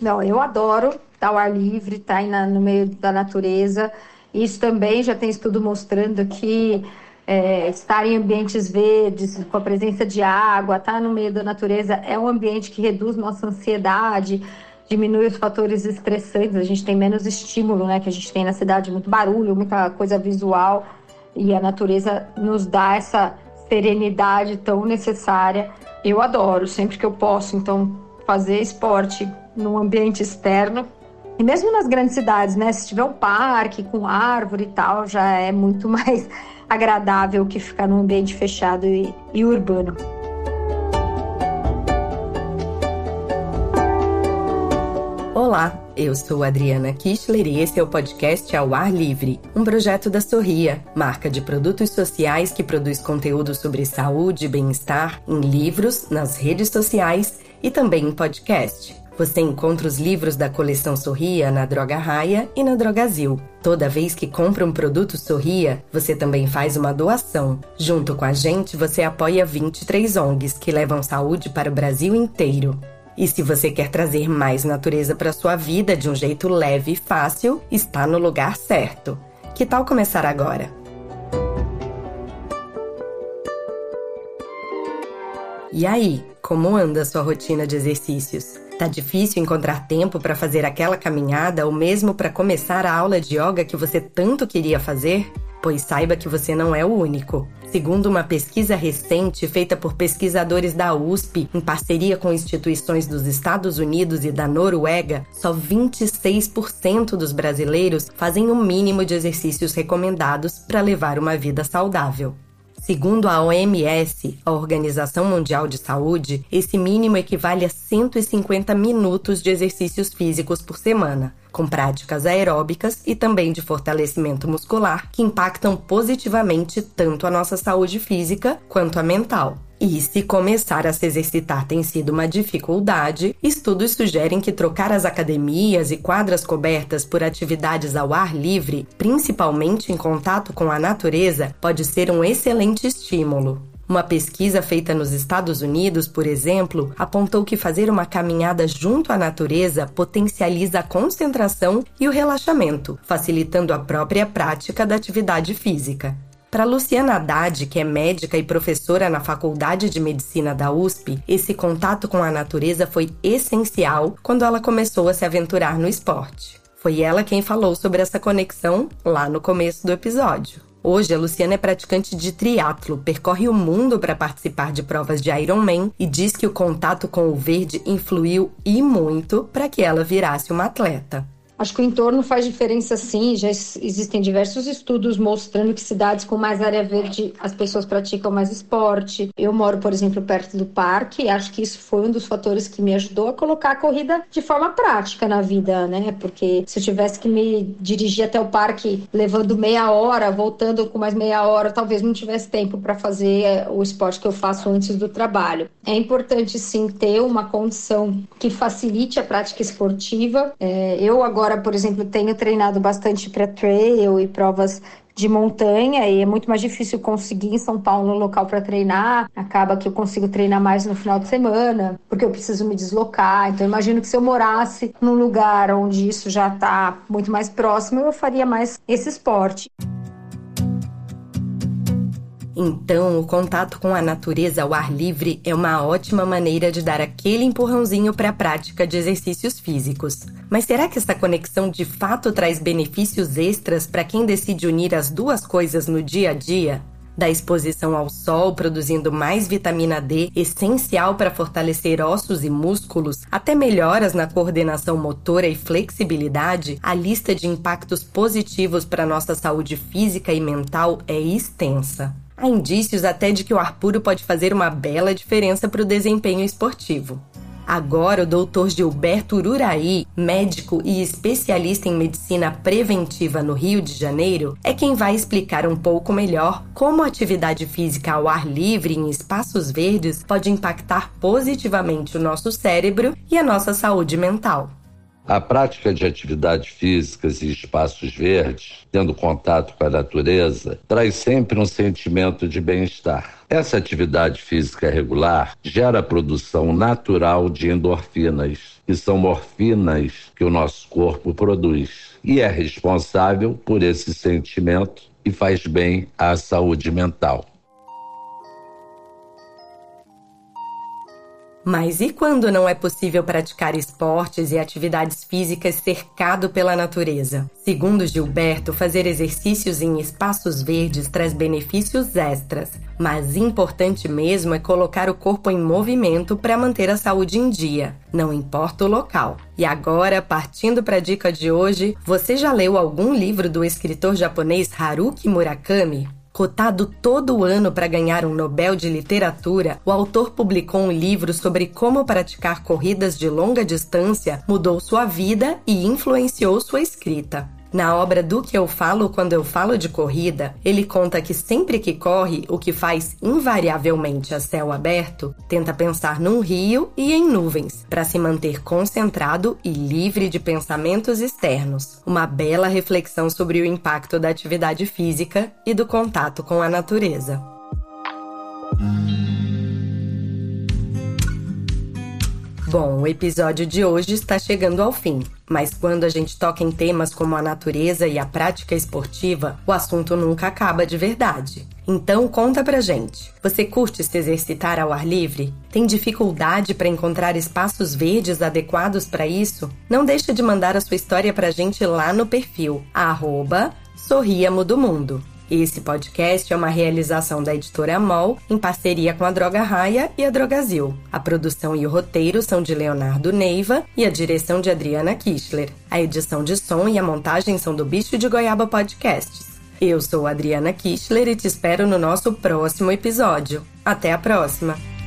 Não, eu adoro estar ao ar livre, estar no meio da natureza. Isso também já tem estudo mostrando que é, estar em ambientes verdes, com a presença de água, estar no meio da natureza é um ambiente que reduz nossa ansiedade, diminui os fatores estressantes, a gente tem menos estímulo, né? Que a gente tem na cidade, muito barulho, muita coisa visual, e a natureza nos dá essa serenidade tão necessária. Eu adoro, sempre que eu posso, então, fazer esporte num ambiente externo. E mesmo nas grandes cidades, né? Se tiver um parque com árvore e tal, já é muito mais agradável que ficar num ambiente fechado e, e urbano. Olá, eu sou Adriana Kistler e esse é o podcast Ao Ar Livre, um projeto da Sorria, marca de produtos sociais que produz conteúdo sobre saúde e bem-estar em livros, nas redes sociais e também em podcast. Você encontra os livros da coleção Sorria na Droga Raia e na Drogazil. Toda vez que compra um produto Sorria, você também faz uma doação. Junto com a gente, você apoia 23 ONGs que levam saúde para o Brasil inteiro. E se você quer trazer mais natureza para sua vida de um jeito leve e fácil, está no lugar certo. Que tal começar agora? E aí, como anda sua rotina de exercícios? Tá difícil encontrar tempo para fazer aquela caminhada ou mesmo para começar a aula de yoga que você tanto queria fazer? Pois saiba que você não é o único. Segundo uma pesquisa recente feita por pesquisadores da USP, em parceria com instituições dos Estados Unidos e da Noruega, só 26% dos brasileiros fazem o mínimo de exercícios recomendados para levar uma vida saudável. Segundo a OMS, a Organização Mundial de Saúde, esse mínimo equivale a 150 minutos de exercícios físicos por semana, com práticas aeróbicas e também de fortalecimento muscular que impactam positivamente tanto a nossa saúde física quanto a mental. E se começar a se exercitar tem sido uma dificuldade, estudos sugerem que trocar as academias e quadras cobertas por atividades ao ar livre, principalmente em contato com a natureza, pode ser um excelente estímulo. Uma pesquisa feita nos Estados Unidos, por exemplo, apontou que fazer uma caminhada junto à natureza potencializa a concentração e o relaxamento, facilitando a própria prática da atividade física. Para Luciana Haddad, que é médica e professora na Faculdade de Medicina da USP, esse contato com a natureza foi essencial quando ela começou a se aventurar no esporte. Foi ela quem falou sobre essa conexão lá no começo do episódio. Hoje, a Luciana é praticante de triatlo, percorre o mundo para participar de provas de Ironman e diz que o contato com o verde influiu e muito para que ela virasse uma atleta. Acho que o entorno faz diferença sim. Já existem diversos estudos mostrando que cidades com mais área verde as pessoas praticam mais esporte. Eu moro, por exemplo, perto do parque e acho que isso foi um dos fatores que me ajudou a colocar a corrida de forma prática na vida, né? Porque se eu tivesse que me dirigir até o parque levando meia hora, voltando com mais meia hora, talvez não tivesse tempo para fazer eh, o esporte que eu faço antes do trabalho. É importante sim ter uma condição que facilite a prática esportiva. É, eu agora Agora, por exemplo, tenho treinado bastante para trail e provas de montanha e é muito mais difícil conseguir em São Paulo um local para treinar. Acaba que eu consigo treinar mais no final de semana, porque eu preciso me deslocar. Então, imagino que se eu morasse num lugar onde isso já está muito mais próximo, eu faria mais esse esporte. Então, o contato com a natureza ao ar livre é uma ótima maneira de dar aquele empurrãozinho para a prática de exercícios físicos. Mas será que essa conexão de fato traz benefícios extras para quem decide unir as duas coisas no dia a dia? da exposição ao sol, produzindo mais vitamina D, essencial para fortalecer ossos e músculos, até melhoras na coordenação motora e flexibilidade, a lista de impactos positivos para nossa saúde física e mental é extensa. Há indícios até de que o ar puro pode fazer uma bela diferença para o desempenho esportivo. Agora, o doutor Gilberto Ururaí, médico e especialista em medicina preventiva no Rio de Janeiro, é quem vai explicar um pouco melhor como a atividade física ao ar livre em espaços verdes pode impactar positivamente o nosso cérebro e a nossa saúde mental. A prática de atividades físicas e espaços verdes, tendo contato com a natureza, traz sempre um sentimento de bem-estar. Essa atividade física regular gera a produção natural de endorfinas, que são morfinas que o nosso corpo produz, e é responsável por esse sentimento e faz bem à saúde mental. Mas e quando não é possível praticar esportes e atividades físicas cercado pela natureza? Segundo Gilberto, fazer exercícios em espaços verdes traz benefícios extras, mas importante mesmo é colocar o corpo em movimento para manter a saúde em dia, não importa o local. E agora, partindo para a dica de hoje, você já leu algum livro do escritor japonês Haruki Murakami? Cotado todo ano para ganhar um Nobel de Literatura, o autor publicou um livro sobre como praticar corridas de longa distância mudou sua vida e influenciou sua escrita. Na obra Do que eu falo quando eu falo de corrida, ele conta que sempre que corre, o que faz invariavelmente a céu aberto, tenta pensar num rio e em nuvens, para se manter concentrado e livre de pensamentos externos. Uma bela reflexão sobre o impacto da atividade física e do contato com a natureza. Bom, o episódio de hoje está chegando ao fim, mas quando a gente toca em temas como a natureza e a prática esportiva, o assunto nunca acaba de verdade. Então conta pra gente. Você curte se exercitar ao ar livre? Tem dificuldade para encontrar espaços verdes adequados para isso? Não deixa de mandar a sua história pra gente lá no perfil Sorriamo do Mundo. Esse podcast é uma realização da editora MOL em parceria com a Droga Raia e a Drogazil. A produção e o roteiro são de Leonardo Neiva e a direção de Adriana Kistler. A edição de som e a montagem são do Bicho de Goiaba Podcasts. Eu sou Adriana Kistler e te espero no nosso próximo episódio. Até a próxima!